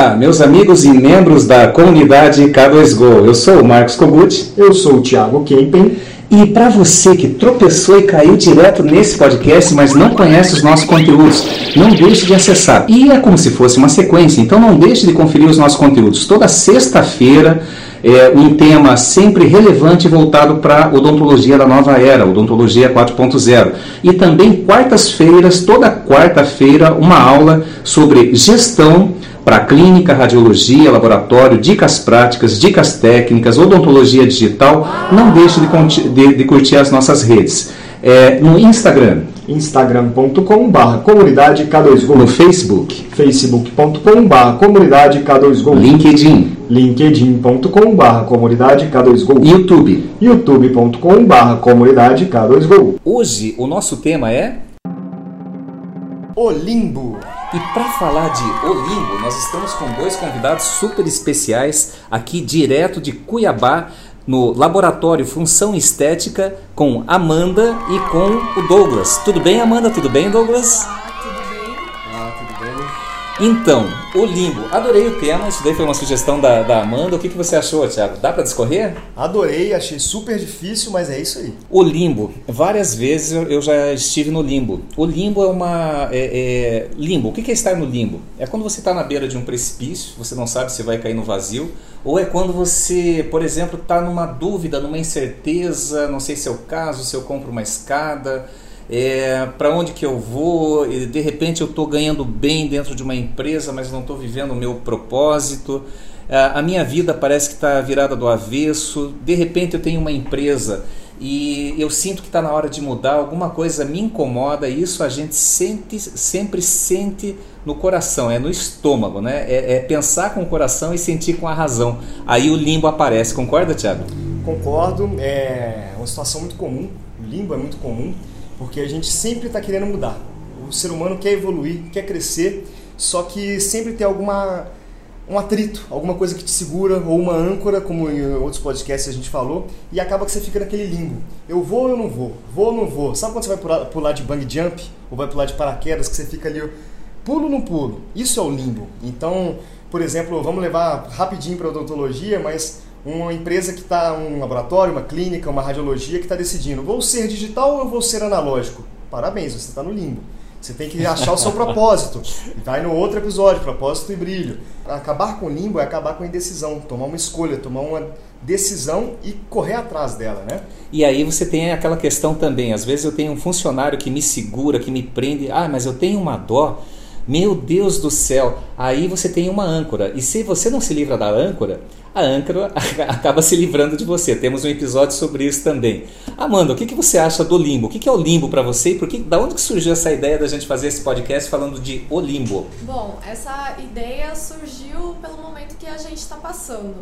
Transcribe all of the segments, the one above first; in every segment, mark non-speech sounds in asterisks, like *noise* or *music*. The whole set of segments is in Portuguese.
Olá, meus amigos e membros da comunidade K2Go. Eu sou o Marcos Kogut. Eu sou o Thiago Kempen. E para você que tropeçou e caiu direto nesse podcast, mas não conhece os nossos conteúdos, não deixe de acessar. E é como se fosse uma sequência, então não deixe de conferir os nossos conteúdos. Toda sexta-feira, é, um tema sempre relevante voltado para a odontologia da nova era, odontologia 4.0. E também quartas-feiras, toda quarta-feira, uma aula sobre gestão para clínica, radiologia, laboratório, dicas práticas, dicas técnicas, odontologia digital. Não deixe de, de, de curtir as nossas redes. É, no Instagram. instagram.com.br comunidade K2Go. No Facebook. facebook.com.br comunidade K2Go. LinkedIn. linkedin.com.br comunidade K2Go. YouTube. youtube.com.br comunidade K2Go. Hoje o nosso tema é O Limbo. E para falar de Olimbo, nós estamos com dois convidados super especiais aqui direto de Cuiabá, no Laboratório Função Estética, com Amanda e com o Douglas. Tudo bem, Amanda? Tudo bem, Douglas? Então, o limbo. Adorei o tema, isso daí foi uma sugestão da, da Amanda. O que, que você achou, Thiago? Dá para discorrer? Adorei, achei super difícil, mas é isso aí. O limbo. Várias vezes eu já estive no limbo. O limbo é uma. É, é... Limbo. O que é estar no limbo? É quando você está na beira de um precipício, você não sabe se vai cair no vazio, ou é quando você, por exemplo, está numa dúvida, numa incerteza, não sei se é o caso, se eu compro uma escada é, para onde que eu vou, de repente eu estou ganhando bem dentro de uma empresa, mas não estou vivendo o meu propósito, é, a minha vida parece que está virada do avesso, de repente eu tenho uma empresa e eu sinto que está na hora de mudar, alguma coisa me incomoda, e isso a gente sente, sempre sente no coração, é no estômago, né? É, é, pensar com o coração e sentir com a razão. Aí o limbo aparece, concorda, Tiago? Concordo, é uma situação muito comum, o limbo é muito comum porque a gente sempre está querendo mudar. O ser humano quer evoluir, quer crescer, só que sempre tem alguma um atrito, alguma coisa que te segura ou uma âncora, como em outros podcasts a gente falou, e acaba que você fica naquele limbo. Eu vou ou eu não vou? Vou ou não vou? Sabe quando você vai pular, pular de bang jump ou vai pular de paraquedas que você fica ali pulo ou não pulo? Isso é o limbo. Então, por exemplo, vamos levar rapidinho para odontologia, mas uma empresa que está, um laboratório, uma clínica, uma radiologia que está decidindo, vou ser digital ou vou ser analógico? Parabéns, você está no limbo. Você tem que achar o seu *laughs* propósito. Vai no outro episódio, propósito e brilho. Acabar com o limbo é acabar com a indecisão, tomar uma escolha, tomar uma decisão e correr atrás dela, né? E aí você tem aquela questão também, às vezes eu tenho um funcionário que me segura, que me prende, ah, mas eu tenho uma dó, meu Deus do céu, aí você tem uma âncora. E se você não se livra da âncora, a âncora *laughs* acaba se livrando de você. Temos um episódio sobre isso também. Amanda, o que, que você acha do limbo? O que, é o limbo para você? E por que, da onde que surgiu essa ideia da gente fazer esse podcast falando de o limbo? Bom, essa ideia surgiu pelo momento que a gente está passando.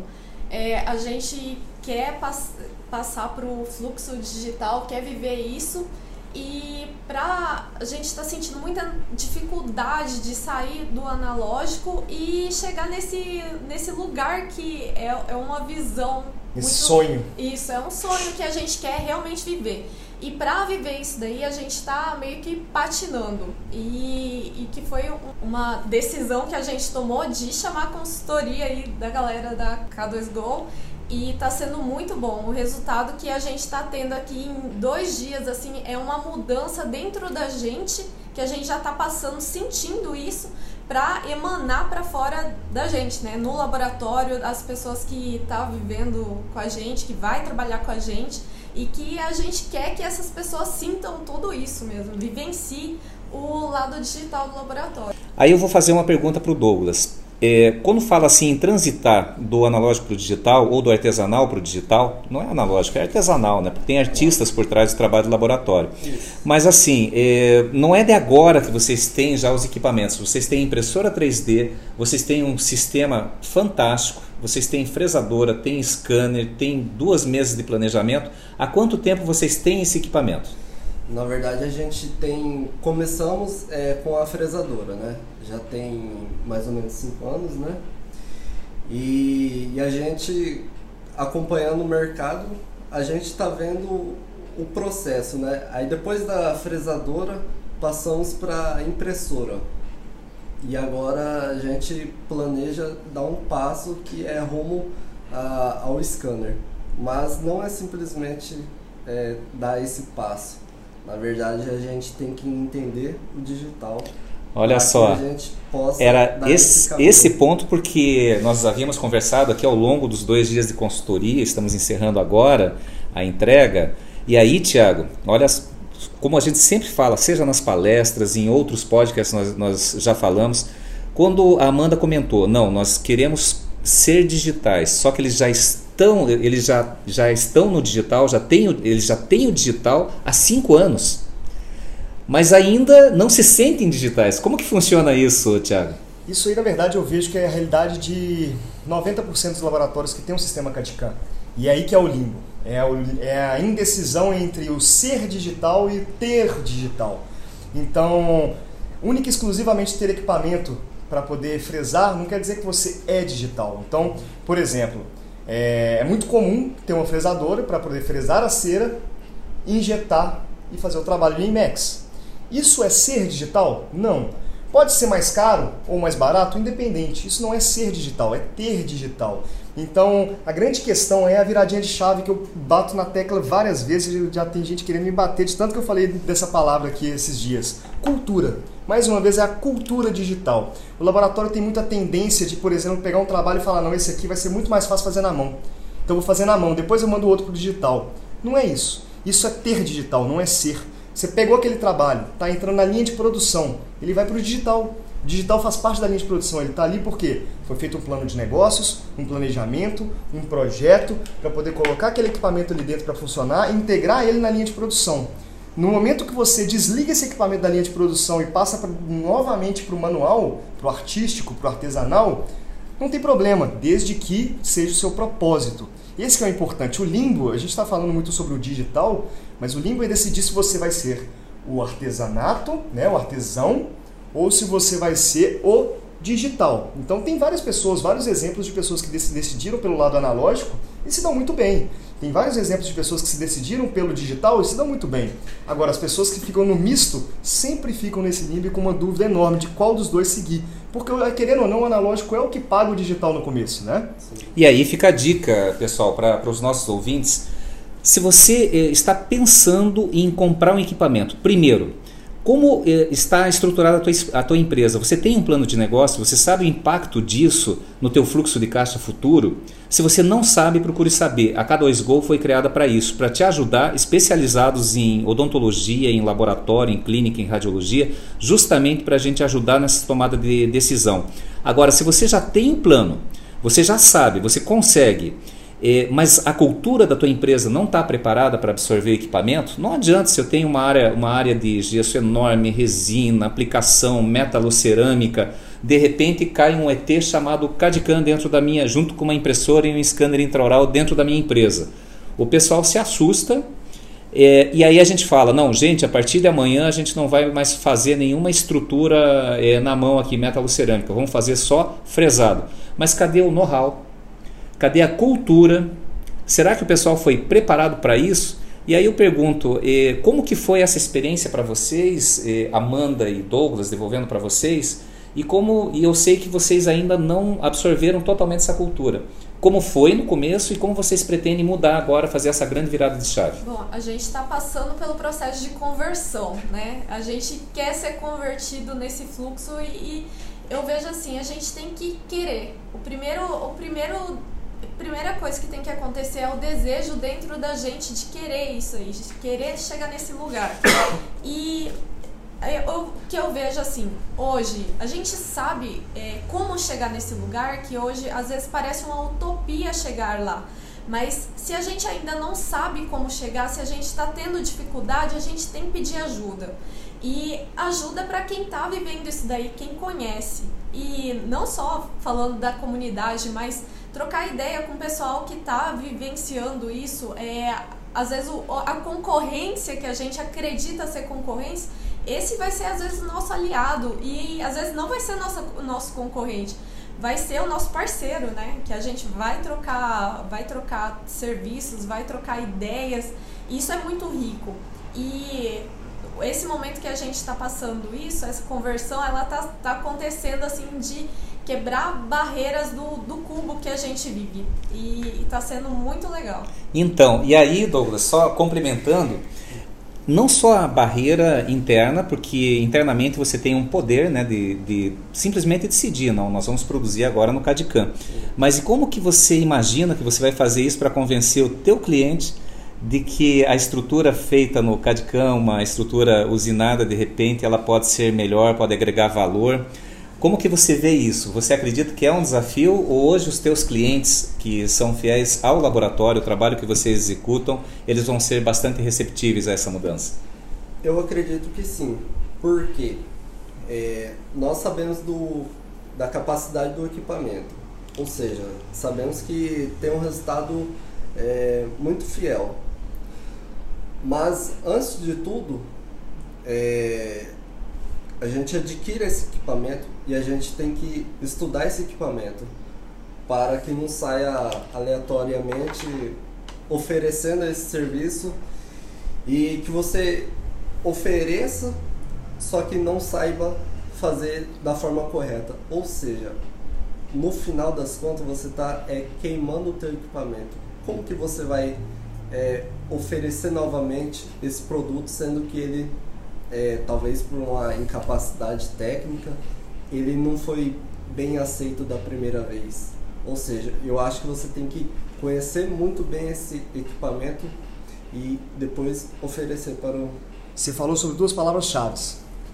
É, a gente quer pass passar para o fluxo digital, quer viver isso e pra a gente está sentindo muita dificuldade de sair do analógico e chegar nesse, nesse lugar que é, é uma visão. Esse muito, sonho. Isso, é um sonho que a gente quer realmente viver. E para viver isso daí, a gente está meio que patinando. E, e, que foi uma decisão que a gente tomou de chamar a consultoria aí da galera da K2Go e está sendo muito bom. O resultado que a gente está tendo aqui em dois dias assim é uma mudança dentro da gente que a gente já está passando, sentindo isso para emanar para fora da gente, né? No laboratório, as pessoas que estão tá vivendo com a gente, que vai trabalhar com a gente e que a gente quer que essas pessoas sintam tudo isso mesmo, vivenciem o lado digital do laboratório. Aí eu vou fazer uma pergunta para o Douglas. É, quando fala assim em transitar do analógico para o digital ou do artesanal para o digital, não é analógico, é artesanal, né? Porque tem artistas por trás do trabalho do laboratório. Isso. Mas assim, é, não é de agora que vocês têm já os equipamentos. Vocês têm impressora 3D, vocês têm um sistema fantástico, vocês têm fresadora, têm scanner, têm duas mesas de planejamento. Há quanto tempo vocês têm esse equipamento? Na verdade, a gente tem. Começamos é, com a fresadora, né? Já tem mais ou menos cinco anos, né? E, e a gente, acompanhando o mercado, a gente está vendo o processo, né? Aí depois da fresadora, passamos para impressora. e agora a gente planeja dar um passo que é rumo a, ao scanner. Mas não é simplesmente é, dar esse passo. Na verdade, a gente tem que entender o digital. Olha só, era esse, esse, esse ponto porque nós havíamos conversado aqui ao longo dos dois dias de consultoria, estamos encerrando agora a entrega. E aí, Tiago, olha como a gente sempre fala, seja nas palestras, em outros podcasts nós, nós já falamos, quando a Amanda comentou, não, nós queremos ser digitais, só que eles já estão, eles já, já estão no digital, já tem, eles já têm o digital há cinco anos, mas ainda não se sentem digitais. Como que funciona isso, Tiago? Isso aí, na verdade, eu vejo que é a realidade de 90% dos laboratórios que tem um sistema CAD-CAM. E é aí que é o limbo. É, o, é a indecisão entre o ser digital e ter digital. Então, única e exclusivamente ter equipamento para poder fresar não quer dizer que você é digital. Então, por exemplo, é, é muito comum ter uma fresadora para poder fresar a cera, injetar e fazer o trabalho em IMAX. Isso é ser digital? Não. Pode ser mais caro ou mais barato, independente. Isso não é ser digital, é ter digital. Então, a grande questão é a viradinha de chave que eu bato na tecla várias vezes, já tem gente querendo me bater de tanto que eu falei dessa palavra aqui esses dias. Cultura. Mais uma vez, é a cultura digital. O laboratório tem muita tendência de, por exemplo, pegar um trabalho e falar: não, esse aqui vai ser muito mais fácil fazer na mão. Então, eu vou fazer na mão, depois eu mando o outro para o digital. Não é isso. Isso é ter digital, não é ser. Você pegou aquele trabalho, está entrando na linha de produção, ele vai para o digital. Digital faz parte da linha de produção, ele está ali porque foi feito um plano de negócios, um planejamento, um projeto para poder colocar aquele equipamento ali dentro para funcionar e integrar ele na linha de produção. No momento que você desliga esse equipamento da linha de produção e passa pra, novamente para o manual, para o artístico, para o artesanal, não tem problema, desde que seja o seu propósito. Esse é o importante. O limbo, a gente está falando muito sobre o digital, mas o limbo é decidir se você vai ser o artesanato, né, o artesão, ou se você vai ser o digital. Então tem várias pessoas, vários exemplos de pessoas que decidiram pelo lado analógico e se dão muito bem. Tem vários exemplos de pessoas que se decidiram pelo digital e se dão muito bem. Agora, as pessoas que ficam no misto sempre ficam nesse limbo com uma dúvida enorme de qual dos dois seguir. Porque, querendo ou não, o analógico é o que paga o digital no começo, né? E aí fica a dica, pessoal, para os nossos ouvintes. Se você eh, está pensando em comprar um equipamento, primeiro, como eh, está estruturada a tua, a tua, empresa? Você tem um plano de negócio? Você sabe o impacto disso no teu fluxo de caixa futuro? Se você não sabe, procure saber. A K2Go foi criada para isso, para te ajudar, especializados em odontologia, em laboratório, em clínica, em radiologia, justamente para a gente ajudar nessa tomada de decisão. Agora, se você já tem um plano, você já sabe, você consegue é, mas a cultura da tua empresa não está preparada para absorver equipamento, não adianta se eu tenho uma área, uma área de gesso enorme, resina, aplicação, metalocerâmica, de repente cai um ET chamado CAD-CAM dentro da minha, junto com uma impressora e um scanner intraoral dentro da minha empresa. O pessoal se assusta é, e aí a gente fala, não, gente, a partir de amanhã a gente não vai mais fazer nenhuma estrutura é, na mão aqui, metalocerâmica, vamos fazer só fresado. Mas cadê o know-how? Cadê a cultura? Será que o pessoal foi preparado para isso? E aí eu pergunto, eh, como que foi essa experiência para vocês, eh, Amanda e Douglas, devolvendo para vocês? E como e eu sei que vocês ainda não absorveram totalmente essa cultura. Como foi no começo e como vocês pretendem mudar agora, fazer essa grande virada de chave? Bom, a gente está passando pelo processo de conversão, né? A gente quer ser convertido nesse fluxo e, e eu vejo assim, a gente tem que querer. O primeiro, o primeiro primeira coisa que tem que acontecer é o desejo dentro da gente de querer isso aí, de querer chegar nesse lugar. E o que eu vejo assim, hoje, a gente sabe é, como chegar nesse lugar, que hoje às vezes parece uma utopia chegar lá. Mas se a gente ainda não sabe como chegar, se a gente está tendo dificuldade, a gente tem que pedir ajuda. E ajuda para quem está vivendo isso daí, quem conhece. E não só falando da comunidade, mas trocar ideia com o pessoal que está vivenciando isso. É, às vezes o, a concorrência que a gente acredita ser concorrência, esse vai ser às vezes o nosso aliado e às vezes não vai ser nossa, o nosso concorrente, vai ser o nosso parceiro, né? Que a gente vai trocar, vai trocar serviços, vai trocar ideias. Isso é muito rico. E esse momento que a gente está passando isso, essa conversão, ela tá, tá acontecendo assim de quebrar barreiras do, do cubo que a gente vive. E está sendo muito legal. Então, e aí, Douglas, só complementando, não só a barreira interna, porque internamente você tem um poder né, de, de simplesmente decidir, não, nós vamos produzir agora no CADCAM. Mas e como que você imagina que você vai fazer isso para convencer o teu cliente de que a estrutura feita no CADCAM, uma estrutura usinada de repente, ela pode ser melhor, pode agregar valor. Como que você vê isso? Você acredita que é um desafio ou hoje os teus clientes que são fiéis ao laboratório, o trabalho que vocês executam, eles vão ser bastante receptíveis a essa mudança? Eu acredito que sim. Por quê? É, nós sabemos do, da capacidade do equipamento. Ou seja, sabemos que tem um resultado é, muito fiel. Mas, antes de tudo, é, a gente adquire esse equipamento e a gente tem que estudar esse equipamento para que não saia aleatoriamente oferecendo esse serviço e que você ofereça, só que não saiba fazer da forma correta. Ou seja, no final das contas você está é, queimando o teu equipamento. Como que você vai é, oferecer novamente esse produto, sendo que ele é, talvez por uma incapacidade técnica, ele não foi bem aceito da primeira vez. Ou seja, eu acho que você tem que conhecer muito bem esse equipamento e depois oferecer para o. Você falou sobre duas palavras-chave.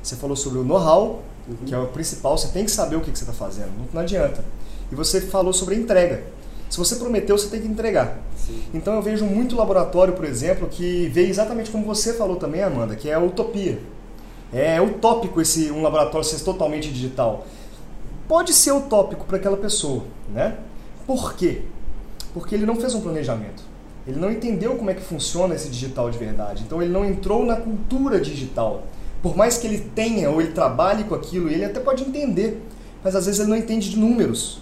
Você falou sobre o know-how, uhum. que é o principal, você tem que saber o que você está fazendo, não adianta. E você falou sobre a entrega. Se você prometeu, você tem que entregar. Sim. Então eu vejo muito laboratório, por exemplo, que vê exatamente como você falou também, Amanda, que é a utopia. É utópico esse um laboratório ser totalmente digital. Pode ser utópico para aquela pessoa, né? Por quê? Porque ele não fez um planejamento. Ele não entendeu como é que funciona esse digital de verdade. Então ele não entrou na cultura digital. Por mais que ele tenha ou ele trabalhe com aquilo, ele até pode entender, mas às vezes ele não entende de números.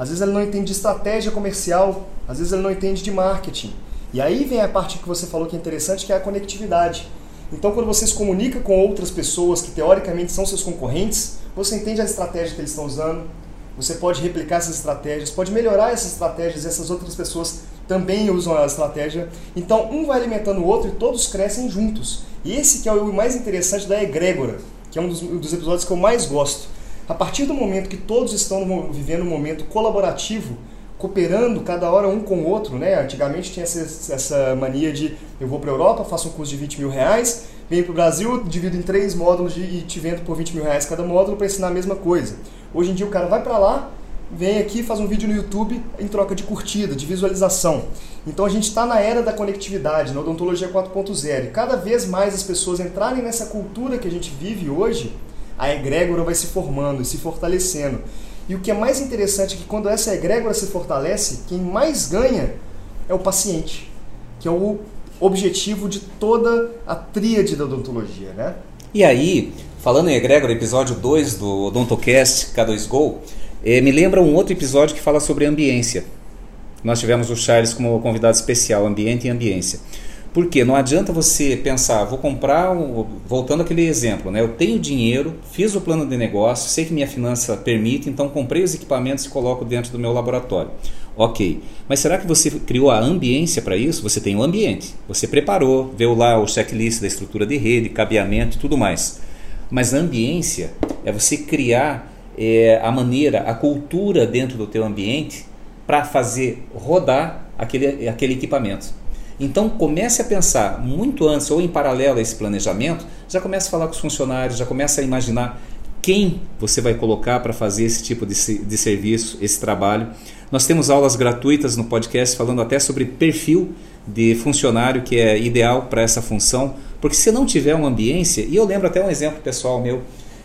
Às vezes ele não entende de estratégia comercial, às vezes ele não entende de marketing. E aí vem a parte que você falou que é interessante, que é a conectividade. Então, quando você se comunica com outras pessoas que teoricamente são seus concorrentes, você entende a estratégia que eles estão usando, você pode replicar essas estratégias, pode melhorar essas estratégias essas outras pessoas também usam a estratégia. Então, um vai alimentando o outro e todos crescem juntos. E esse que é o mais interessante da egrégora, que é um dos, dos episódios que eu mais gosto. A partir do momento que todos estão vivendo um momento colaborativo, cooperando cada hora um com o outro, né? Antigamente tinha essa, essa mania de eu vou para a Europa, faço um curso de 20 mil reais, venho para o Brasil, divido em três módulos de, e te vendo por 20 mil reais cada módulo para ensinar a mesma coisa. Hoje em dia o cara vai para lá, vem aqui, faz um vídeo no YouTube em troca de curtida, de visualização. Então a gente está na era da conectividade, na odontologia 4.0. E cada vez mais as pessoas entrarem nessa cultura que a gente vive hoje, a egrégora vai se formando e se fortalecendo. E o que é mais interessante é que quando essa egrégora se fortalece, quem mais ganha é o paciente, que é o objetivo de toda a tríade da odontologia, né? E aí, falando em egrégora, episódio 2 do Odontocast K2Go, eh, me lembra um outro episódio que fala sobre ambiência. Nós tivemos o Charles como convidado especial, ambiente e ambiência. Porque não adianta você pensar, vou comprar, um, voltando àquele exemplo, né? eu tenho dinheiro, fiz o plano de negócio, sei que minha finança permite, então comprei os equipamentos e coloco dentro do meu laboratório. Ok, mas será que você criou a ambiência para isso? Você tem o um ambiente, você preparou, viu lá o checklist da estrutura de rede, cabeamento e tudo mais. Mas a ambiência é você criar é, a maneira, a cultura dentro do teu ambiente para fazer rodar aquele, aquele equipamento. Então comece a pensar muito antes ou em paralelo a esse planejamento, já comece a falar com os funcionários, já comece a imaginar quem você vai colocar para fazer esse tipo de, de serviço, esse trabalho. Nós temos aulas gratuitas no podcast falando até sobre perfil de funcionário que é ideal para essa função, porque se não tiver uma ambiência, e eu lembro até um exemplo pessoal meu,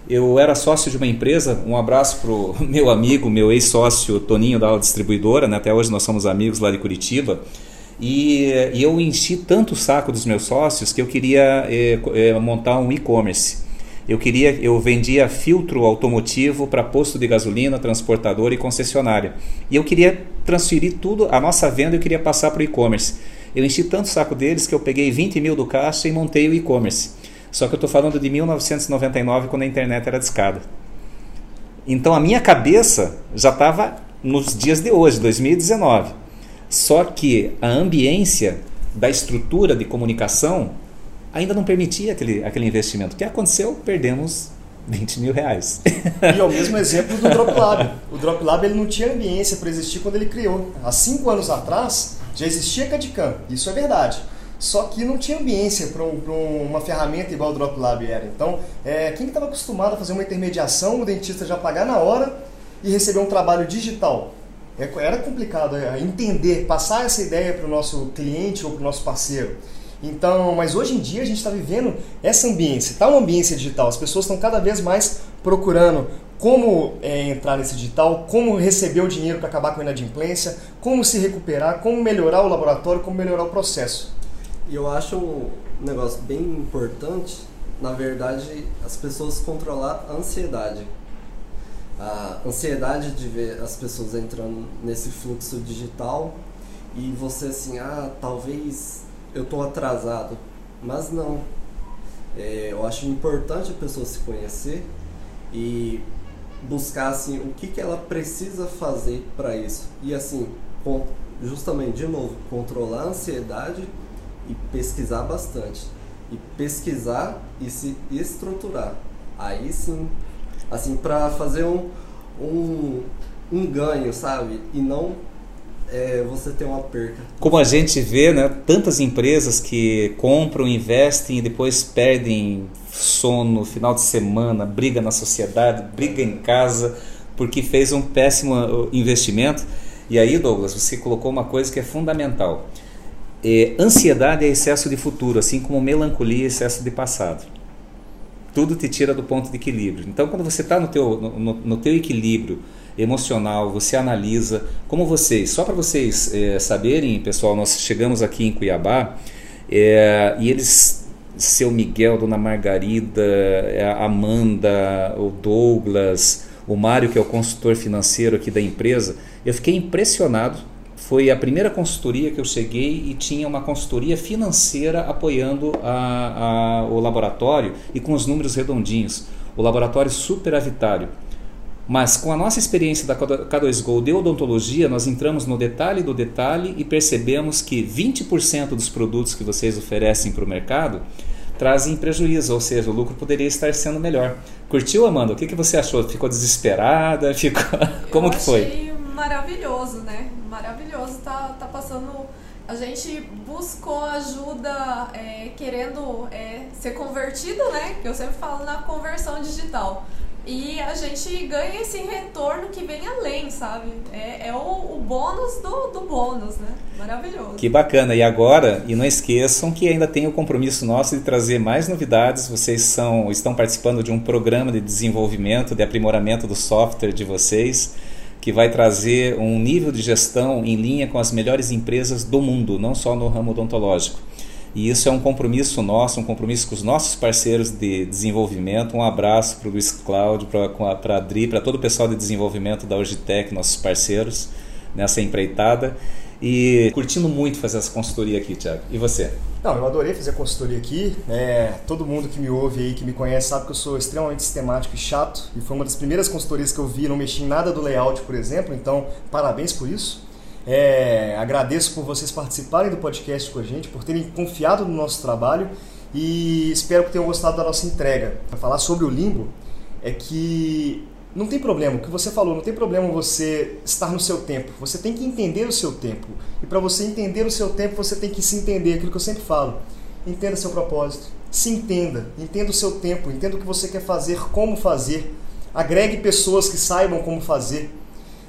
eu era sócio de uma empresa, um abraço para o *laughs* meu amigo, meu ex-sócio Toninho da distribuidora, né? até hoje nós somos amigos lá de Curitiba, e, e, eu enchi tanto o saco dos meus sócios que eu queria é, é, montar um e-commerce. Eu queria, eu vendia filtro automotivo para posto de gasolina, transportador e concessionária. E eu queria transferir tudo, a nossa venda eu queria passar para o e-commerce. Eu enchi tanto o saco deles que eu peguei 20 mil do caixa e montei o e-commerce. Só que eu estou falando de 1999, quando a internet era discada. Então a minha cabeça já estava nos dias de hoje, 2019. Só que a ambiência da estrutura de comunicação ainda não permitia aquele, aquele investimento. O que aconteceu? Perdemos 20 mil reais. E é o mesmo exemplo do Drop Lab. O Drop Lab ele não tinha ambiência para existir quando ele criou. Há cinco anos atrás já existia CAD-CAM, isso é verdade. Só que não tinha ambiência para um, uma ferramenta igual o Drop Lab era. Então, é, quem estava acostumado a fazer uma intermediação, o dentista já pagar na hora e receber um trabalho digital? É, era complicado é, entender, passar essa ideia para o nosso cliente ou para o nosso parceiro. Então, mas hoje em dia a gente está vivendo essa ambiência, está uma ambiência digital. As pessoas estão cada vez mais procurando como é, entrar nesse digital, como receber o dinheiro para acabar com a inadimplência, como se recuperar, como melhorar o laboratório, como melhorar o processo. E eu acho um negócio bem importante, na verdade, as pessoas controlar a ansiedade. A ansiedade de ver as pessoas entrando nesse fluxo digital e você assim, ah, talvez eu estou atrasado. Mas não. É, eu acho importante a pessoa se conhecer e buscar assim o que, que ela precisa fazer para isso. E assim, justamente de novo, controlar a ansiedade e pesquisar bastante. E pesquisar e se estruturar. Aí sim, assim, para fazer um, um, um ganho, sabe? E não é, você ter uma perca. Como a gente vê, né, tantas empresas que compram, investem e depois perdem sono, final de semana, briga na sociedade, briga em casa, porque fez um péssimo uh, investimento. E aí, Douglas, você colocou uma coisa que é fundamental. É, ansiedade é excesso de futuro, assim como melancolia é excesso de passado. Tudo te tira do ponto de equilíbrio. Então, quando você está no teu, no, no teu equilíbrio, emocional, você analisa. Como vocês, só para vocês é, saberem, pessoal, nós chegamos aqui em Cuiabá é, e eles, seu Miguel, Dona Margarida, é, a Amanda, o Douglas, o Mário, que é o consultor financeiro aqui da empresa, eu fiquei impressionado. Foi a primeira consultoria que eu cheguei e tinha uma consultoria financeira apoiando a, a, o laboratório e com os números redondinhos. O laboratório superavitário. Mas com a nossa experiência da K2Go de odontologia, nós entramos no detalhe do detalhe e percebemos que 20% dos produtos que vocês oferecem para o mercado trazem prejuízo, ou seja, o lucro poderia estar sendo melhor. Curtiu, Amanda? O que, que você achou? Ficou desesperada? *laughs* Ficou... Como Eu que foi? Maravilhoso, né? Maravilhoso. Tá, tá passando. A gente buscou ajuda é, querendo é, ser convertido, né? Que eu sempre falo na conversão digital. E a gente ganha esse retorno que vem além, sabe? É, é o, o, bônus do, do bônus, né? Maravilhoso. Que bacana. E agora, e não esqueçam que ainda tem o compromisso nosso de trazer mais novidades. Vocês são, estão participando de um programa de desenvolvimento, de aprimoramento do software de vocês, que vai trazer um nível de gestão em linha com as melhores empresas do mundo, não só no ramo odontológico. E isso é um compromisso nosso, um compromisso com os nossos parceiros de desenvolvimento. Um abraço para o Luiz Cláudio, para a Adri, para todo o pessoal de desenvolvimento da Urgitec, nossos parceiros nessa empreitada. E curtindo muito fazer essa consultoria aqui, Tiago. E você? Não, eu adorei fazer a consultoria aqui. É, todo mundo que me ouve aí, que me conhece, sabe que eu sou extremamente sistemático e chato. E foi uma das primeiras consultorias que eu vi, não mexi em nada do layout, por exemplo. Então, parabéns por isso. É, agradeço por vocês participarem do podcast com a gente, por terem confiado no nosso trabalho e espero que tenham gostado da nossa entrega. Para falar sobre o limbo, é que não tem problema, o que você falou, não tem problema você estar no seu tempo. Você tem que entender o seu tempo. E para você entender o seu tempo, você tem que se entender, aquilo que eu sempre falo. Entenda seu propósito, se entenda, entenda o seu tempo, entenda o que você quer fazer, como fazer. Agregue pessoas que saibam como fazer.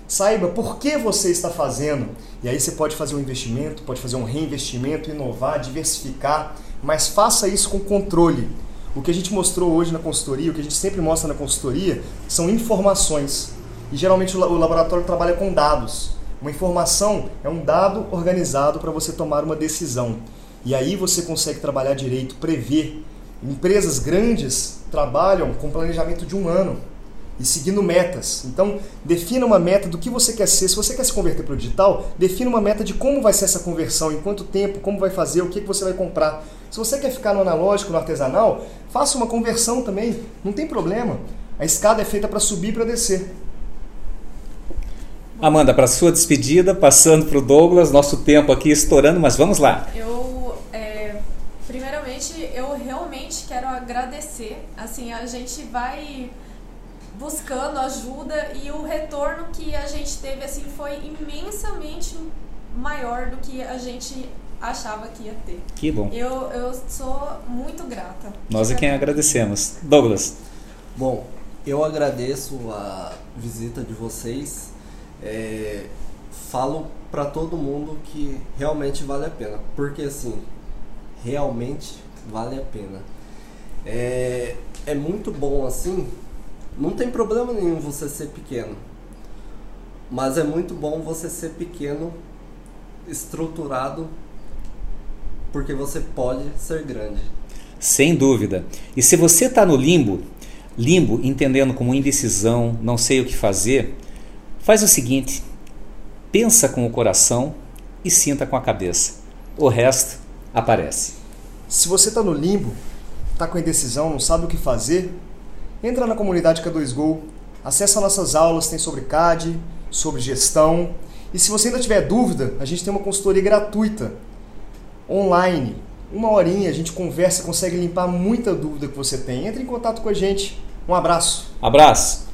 Saiba por que você está fazendo. E aí você pode fazer um investimento, pode fazer um reinvestimento, inovar, diversificar, mas faça isso com controle. O que a gente mostrou hoje na consultoria, o que a gente sempre mostra na consultoria, são informações. E geralmente o laboratório trabalha com dados. Uma informação é um dado organizado para você tomar uma decisão. E aí você consegue trabalhar direito, prever. Empresas grandes trabalham com planejamento de um ano e seguindo metas. Então, defina uma meta do que você quer ser. Se você quer se converter para o digital, defina uma meta de como vai ser essa conversão, em quanto tempo, como vai fazer, o que, que você vai comprar. Se você quer ficar no analógico, no artesanal, faça uma conversão também, não tem problema. A escada é feita para subir e para descer. Amanda, para sua despedida, passando para o Douglas, nosso tempo aqui estourando, mas vamos lá. Eu, é, primeiramente, eu realmente quero agradecer. Assim, a gente vai buscando ajuda e o retorno que a gente teve assim foi imensamente maior do que a gente achava que ia ter. Que bom. Eu, eu sou muito grata. Nós é quem agradecemos. Douglas. Bom, eu agradeço a visita de vocês. É, falo para todo mundo que realmente vale a pena, porque assim, realmente vale a pena. É, é muito bom assim não tem problema nenhum você ser pequeno. Mas é muito bom você ser pequeno, estruturado, porque você pode ser grande. Sem dúvida. E se você está no limbo, limbo entendendo como indecisão, não sei o que fazer, faz o seguinte: pensa com o coração e sinta com a cabeça. O resto aparece. Se você está no limbo, está com indecisão, não sabe o que fazer, entra na comunidade K2Go, acessa nossas aulas, tem sobre CAD, sobre gestão. E se você ainda tiver dúvida, a gente tem uma consultoria gratuita, online. Uma horinha, a gente conversa, consegue limpar muita dúvida que você tem. Entre em contato com a gente. Um abraço. Abraço.